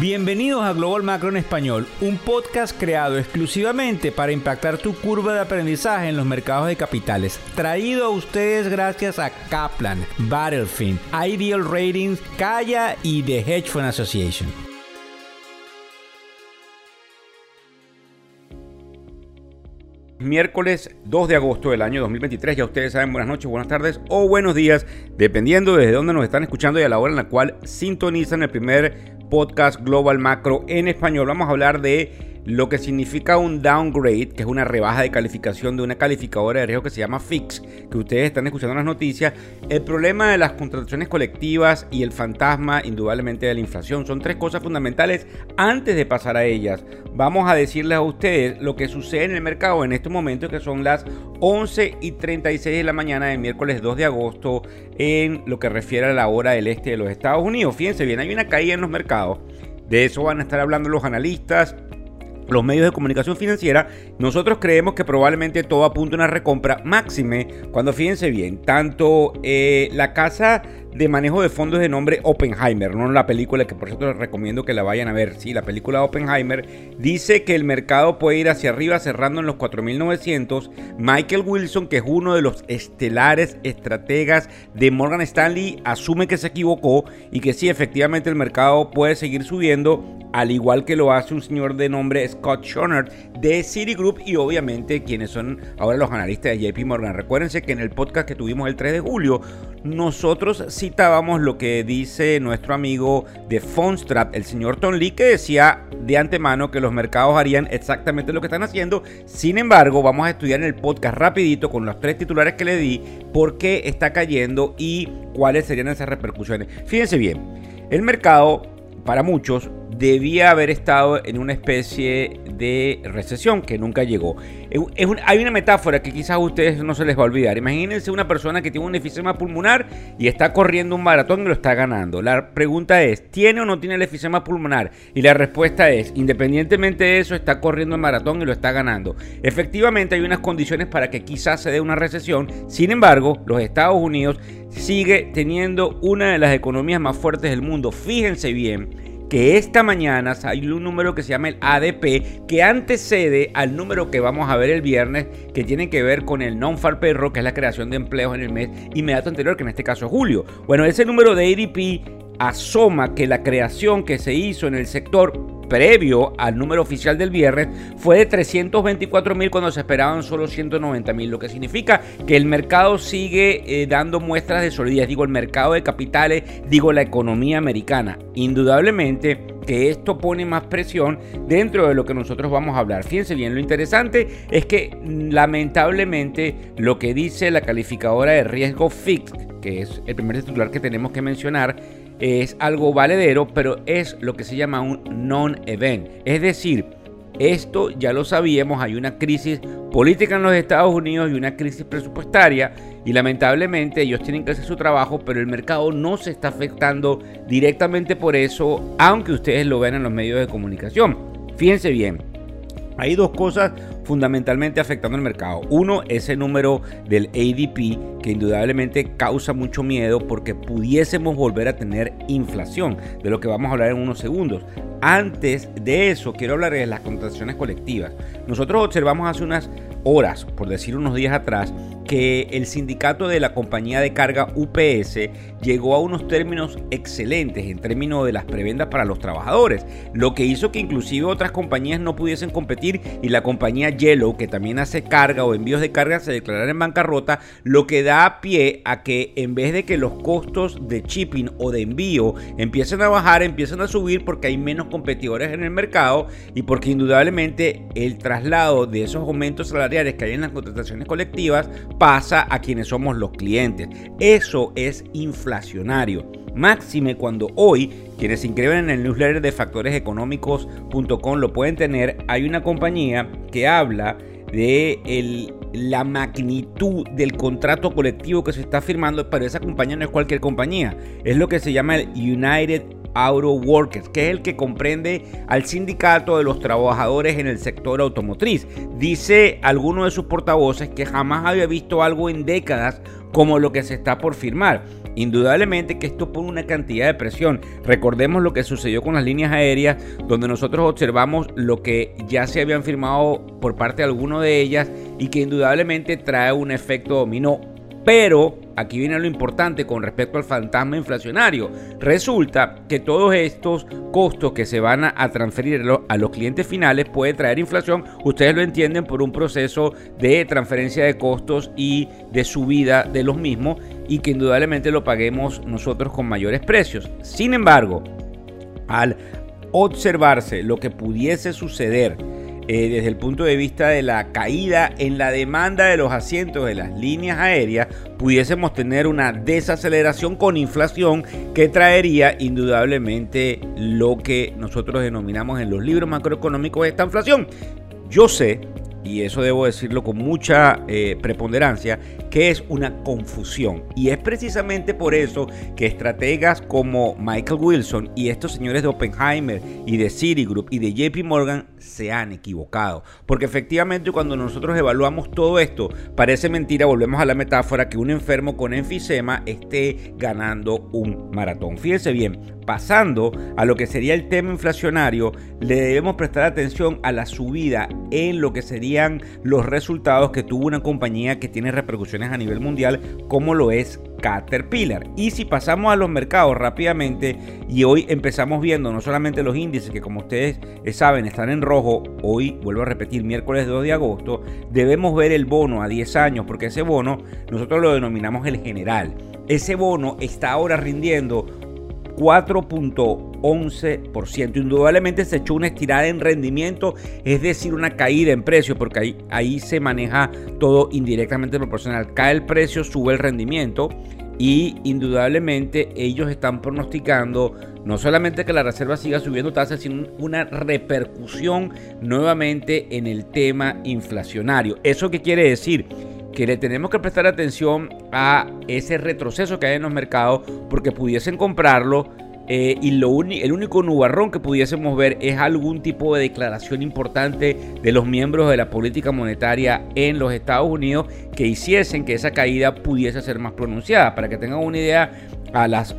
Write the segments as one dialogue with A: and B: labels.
A: Bienvenidos a Global Macro en Español, un podcast creado exclusivamente para impactar tu curva de aprendizaje en los mercados de capitales. Traído a ustedes gracias a Kaplan, Battlefield, Ideal Ratings, Kaya y The Hedge Fund Association.
B: Miércoles 2 de agosto del año 2023. Ya ustedes saben, buenas noches, buenas tardes o buenos días, dependiendo desde dónde nos están escuchando y a la hora en la cual sintonizan el primer podcast Global Macro en español. Vamos a hablar de lo que significa un downgrade, que es una rebaja de calificación de una calificadora de riesgo que se llama FIX, que ustedes están escuchando las noticias, el problema de las contrataciones colectivas y el fantasma indudablemente de la inflación. Son tres cosas fundamentales antes de pasar a ellas. Vamos a decirles a ustedes lo que sucede en el mercado en estos momentos, que son las 11 y 36 de la mañana del miércoles 2 de agosto en lo que refiere a la hora del este de los Estados Unidos. Fíjense bien, hay una caída en los mercados. De eso van a estar hablando los analistas los medios de comunicación financiera, nosotros creemos que probablemente todo apunta a una recompra máxime. Cuando fíjense bien, tanto eh, la casa de manejo de fondos de nombre Oppenheimer, no la película que por cierto les recomiendo que la vayan a ver, sí, la película Oppenheimer dice que el mercado puede ir hacia arriba cerrando en los 4900. Michael Wilson, que es uno de los estelares estrategas de Morgan Stanley, asume que se equivocó y que sí, efectivamente el mercado puede seguir subiendo al igual que lo hace un señor de nombre Scott Schoenert de Citigroup y obviamente quienes son ahora los analistas de JP Morgan. Recuérdense que en el podcast que tuvimos el 3 de julio, nosotros citábamos lo que dice nuestro amigo de Fonstrap, el señor Tom Lee, que decía de antemano que los mercados harían exactamente lo que están haciendo. Sin embargo, vamos a estudiar en el podcast rapidito con los tres titulares que le di, por qué está cayendo y cuáles serían esas repercusiones. Fíjense bien, el mercado para muchos debía haber estado en una especie de recesión que nunca llegó. hay una metáfora que quizás a ustedes no se les va a olvidar. Imagínense una persona que tiene un efisema pulmonar y está corriendo un maratón y lo está ganando. La pregunta es, ¿tiene o no tiene el efisema pulmonar? Y la respuesta es, independientemente de eso, está corriendo el maratón y lo está ganando. Efectivamente hay unas condiciones para que quizás se dé una recesión. Sin embargo, los Estados Unidos sigue teniendo una de las economías más fuertes del mundo. Fíjense bien que esta mañana hay un número que se llama el ADP que antecede al número que vamos a ver el viernes que tiene que ver con el non-farm payroll, que es la creación de empleos en el mes inmediato anterior, que en este caso es julio. Bueno, ese número de ADP asoma que la creación que se hizo en el sector previo al número oficial del viernes fue de 324 mil cuando se esperaban solo 190 mil, lo que significa que el mercado sigue eh, dando muestras de solidez, digo el mercado de capitales, digo la economía americana. Indudablemente que esto pone más presión dentro de lo que nosotros vamos a hablar. Fíjense bien, lo interesante es que mm, lamentablemente lo que dice la calificadora de riesgo FIX, que es el primer titular que tenemos que mencionar, es algo valedero, pero es lo que se llama un non-event. Es decir, esto ya lo sabíamos, hay una crisis política en los Estados Unidos y una crisis presupuestaria y lamentablemente ellos tienen que hacer su trabajo, pero el mercado no se está afectando directamente por eso, aunque ustedes lo vean en los medios de comunicación. Fíjense bien, hay dos cosas fundamentalmente afectando el mercado. Uno, ese número del ADP que indudablemente causa mucho miedo porque pudiésemos volver a tener inflación, de lo que vamos a hablar en unos segundos. Antes de eso, quiero hablar de las contrataciones colectivas. Nosotros observamos hace unas horas, por decir unos días atrás, que el sindicato de la compañía de carga UPS llegó a unos términos excelentes en términos de las prebendas para los trabajadores, lo que hizo que inclusive otras compañías no pudiesen competir y la compañía Yellow, que también hace carga o envíos de carga, se declarara en bancarrota, lo que da pie a que en vez de que los costos de shipping o de envío empiecen a bajar, empiezan a subir porque hay menos competidores en el mercado y porque indudablemente el traslado de esos aumentos salariales que hay en las contrataciones colectivas pasa a quienes somos los clientes. Eso es Máxime cuando hoy quienes se inscriben en el newsletter de factoreseconómicos.com lo pueden tener. Hay una compañía que habla de la magnitud del contrato colectivo que se está firmando, pero esa compañía no es cualquier compañía, es lo que se llama el United Auto Workers, que es el que comprende al sindicato de los trabajadores en el sector automotriz. Dice alguno de sus portavoces que jamás había visto algo en décadas como lo que se está por firmar. Indudablemente que esto pone una cantidad de presión. Recordemos lo que sucedió con las líneas aéreas, donde nosotros observamos lo que ya se habían firmado por parte de alguno de ellas y que indudablemente trae un efecto dominó pero aquí viene lo importante con respecto al fantasma inflacionario. Resulta que todos estos costos que se van a transferir a los clientes finales puede traer inflación. Ustedes lo entienden por un proceso de transferencia de costos y de subida de los mismos y que indudablemente lo paguemos nosotros con mayores precios. Sin embargo, al observarse lo que pudiese suceder eh, desde el punto de vista de la caída en la demanda de los asientos de las líneas aéreas, pudiésemos tener una desaceleración con inflación que traería indudablemente lo que nosotros denominamos en los libros macroeconómicos esta inflación. Yo sé y eso debo decirlo con mucha eh, preponderancia, que es una confusión. Y es precisamente por eso que estrategas como Michael Wilson y estos señores de Oppenheimer y de Citigroup y de JP Morgan se han equivocado. Porque efectivamente cuando nosotros evaluamos todo esto, parece mentira, volvemos a la metáfora, que un enfermo con enfisema esté ganando un maratón. Fíjense bien, pasando a lo que sería el tema inflacionario, le debemos prestar atención a la subida en lo que serían los resultados que tuvo una compañía que tiene repercusiones a nivel mundial, como lo es Caterpillar. Y si pasamos a los mercados rápidamente, y hoy empezamos viendo no solamente los índices que como ustedes saben están en rojo, hoy vuelvo a repetir, miércoles 2 de agosto, debemos ver el bono a 10 años, porque ese bono nosotros lo denominamos el general. Ese bono está ahora rindiendo 4.11%. Indudablemente se echó una estirada en rendimiento, es decir, una caída en precio, porque ahí, ahí se maneja todo indirectamente proporcional. Cae el precio, sube el rendimiento y indudablemente ellos están pronosticando no solamente que la reserva siga subiendo tasas, sino una repercusión nuevamente en el tema inflacionario. ¿Eso qué quiere decir? Que le tenemos que prestar atención a ese retroceso que hay en los mercados porque pudiesen comprarlo eh, y lo el único nubarrón que pudiésemos ver es algún tipo de declaración importante de los miembros de la política monetaria en los Estados Unidos que hiciesen que esa caída pudiese ser más pronunciada. Para que tengan una idea, a las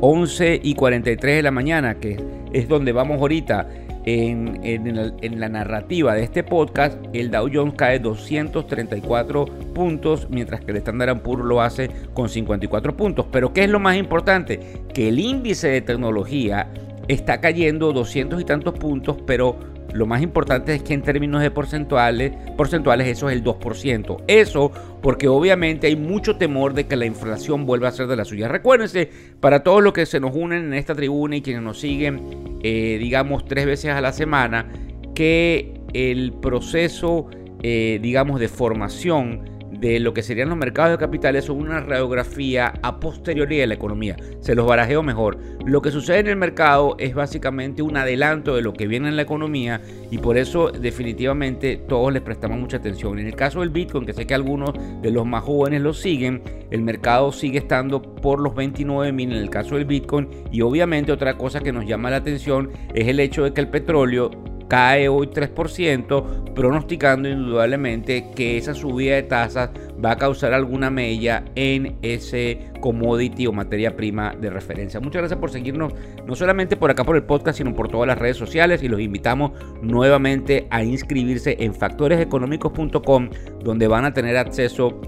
B: 11 eh, y 43 de la mañana, que es donde vamos ahorita, en, la, narrativa de este podcast, el Dow Jones cae 234 puntos, mientras que el Standard Poor's lo hace con 54 puntos. Pero ¿qué es lo más importante? Que el índice de tecnología está cayendo 200 y tantos puntos, pero lo más importante es que en términos de porcentuales, porcentuales eso es el 2%. Eso porque obviamente hay mucho temor de que la inflación vuelva a ser de la suya. Recuérdense, para todos los que se nos unen en esta tribuna y quienes nos siguen, eh, digamos, tres veces a la semana, que el proceso, eh, digamos, de formación de lo que serían los mercados de capitales son una radiografía a posteriori de la economía. Se los barajeo mejor. Lo que sucede en el mercado es básicamente un adelanto de lo que viene en la economía y por eso definitivamente todos les prestamos mucha atención. En el caso del Bitcoin, que sé que algunos de los más jóvenes lo siguen, el mercado sigue estando por los 29 mil en el caso del Bitcoin y obviamente otra cosa que nos llama la atención es el hecho de que el petróleo cae hoy 3%, pronosticando indudablemente que esa subida de tasas va a causar alguna mella en ese commodity o materia prima de referencia. Muchas gracias por seguirnos, no solamente por acá por el podcast, sino por todas las redes sociales y los invitamos nuevamente a inscribirse en factoreseconómicos.com, donde van a tener acceso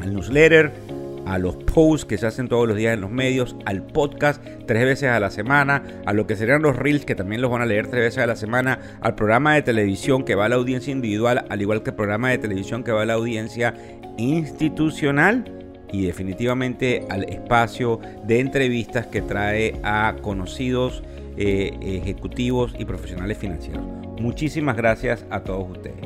B: al newsletter, a los posts que se hacen todos los días en los medios, al podcast tres veces a la semana, a lo que serían los reels que también los van a leer tres veces a la semana, al programa de televisión que va a la audiencia individual, al igual que el programa de televisión que va a la audiencia institucional y definitivamente al espacio de entrevistas que trae a conocidos eh, ejecutivos y profesionales financieros. Muchísimas gracias a todos ustedes.